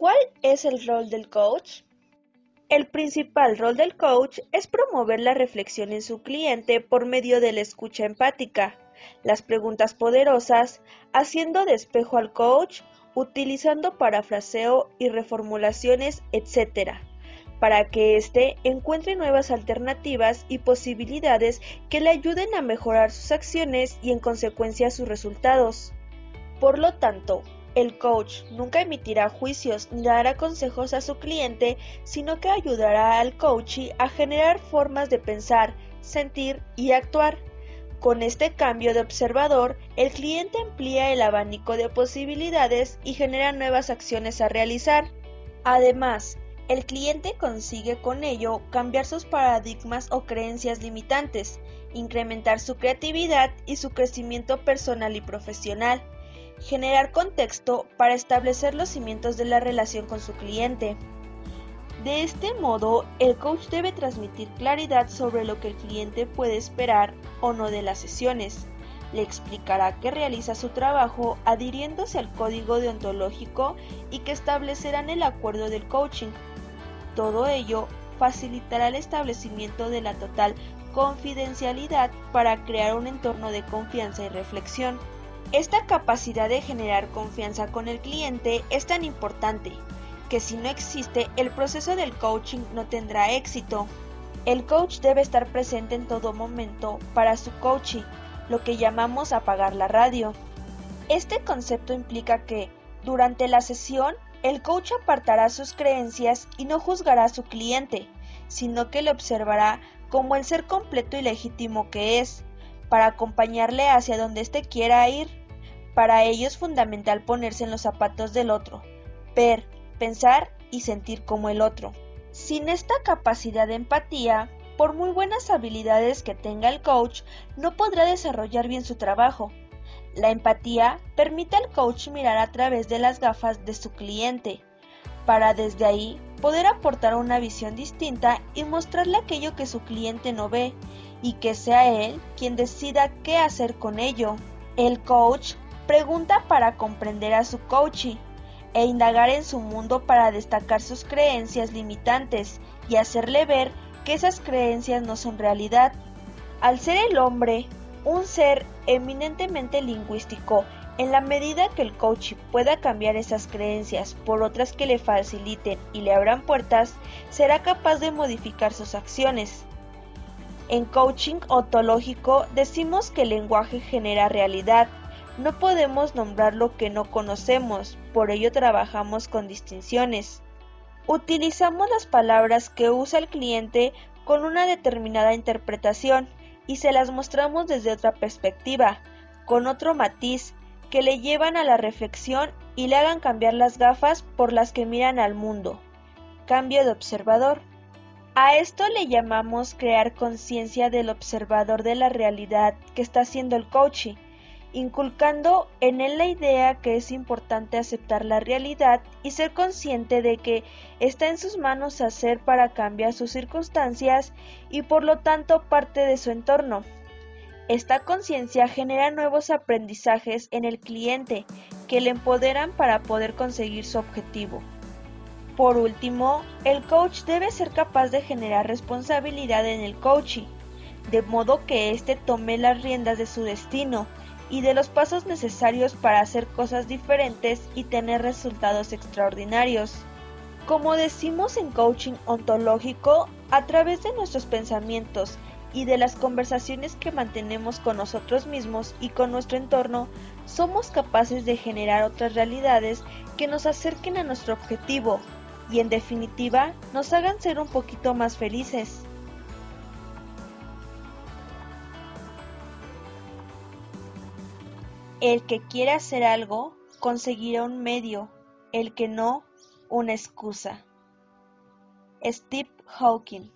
¿Cuál es el rol del coach? El principal rol del coach es promover la reflexión en su cliente por medio de la escucha empática, las preguntas poderosas, haciendo despejo al coach, utilizando parafraseo y reformulaciones, etc., para que éste encuentre nuevas alternativas y posibilidades que le ayuden a mejorar sus acciones y en consecuencia sus resultados. Por lo tanto, el coach nunca emitirá juicios ni dará consejos a su cliente, sino que ayudará al coach a generar formas de pensar, sentir y actuar. Con este cambio de observador, el cliente amplía el abanico de posibilidades y genera nuevas acciones a realizar. Además, el cliente consigue con ello cambiar sus paradigmas o creencias limitantes, incrementar su creatividad y su crecimiento personal y profesional generar contexto para establecer los cimientos de la relación con su cliente. De este modo, el coach debe transmitir claridad sobre lo que el cliente puede esperar o no de las sesiones. Le explicará que realiza su trabajo adhiriéndose al código deontológico y que establecerán el acuerdo del coaching. Todo ello facilitará el establecimiento de la total confidencialidad para crear un entorno de confianza y reflexión. Esta capacidad de generar confianza con el cliente es tan importante que si no existe, el proceso del coaching no tendrá éxito. El coach debe estar presente en todo momento para su coaching, lo que llamamos apagar la radio. Este concepto implica que, durante la sesión, el coach apartará sus creencias y no juzgará a su cliente, sino que le observará como el ser completo y legítimo que es, para acompañarle hacia donde éste quiera ir. Para ello es fundamental ponerse en los zapatos del otro, ver, pensar y sentir como el otro. Sin esta capacidad de empatía, por muy buenas habilidades que tenga el coach, no podrá desarrollar bien su trabajo. La empatía permite al coach mirar a través de las gafas de su cliente, para desde ahí poder aportar una visión distinta y mostrarle aquello que su cliente no ve, y que sea él quien decida qué hacer con ello. El coach Pregunta para comprender a su coachee e indagar en su mundo para destacar sus creencias limitantes y hacerle ver que esas creencias no son realidad. Al ser el hombre un ser eminentemente lingüístico, en la medida que el coach pueda cambiar esas creencias por otras que le faciliten y le abran puertas, será capaz de modificar sus acciones. En coaching ontológico decimos que el lenguaje genera realidad, no podemos nombrar lo que no conocemos, por ello trabajamos con distinciones. Utilizamos las palabras que usa el cliente con una determinada interpretación y se las mostramos desde otra perspectiva, con otro matiz, que le llevan a la reflexión y le hagan cambiar las gafas por las que miran al mundo. Cambio de observador. A esto le llamamos crear conciencia del observador de la realidad que está haciendo el coaching inculcando en él la idea que es importante aceptar la realidad y ser consciente de que está en sus manos hacer para cambiar sus circunstancias y por lo tanto parte de su entorno. Esta conciencia genera nuevos aprendizajes en el cliente que le empoderan para poder conseguir su objetivo. Por último, el coach debe ser capaz de generar responsabilidad en el coaching, de modo que éste tome las riendas de su destino y de los pasos necesarios para hacer cosas diferentes y tener resultados extraordinarios. Como decimos en coaching ontológico, a través de nuestros pensamientos y de las conversaciones que mantenemos con nosotros mismos y con nuestro entorno, somos capaces de generar otras realidades que nos acerquen a nuestro objetivo y en definitiva nos hagan ser un poquito más felices. El que quiere hacer algo conseguirá un medio, el que no, una excusa. Steve Hawking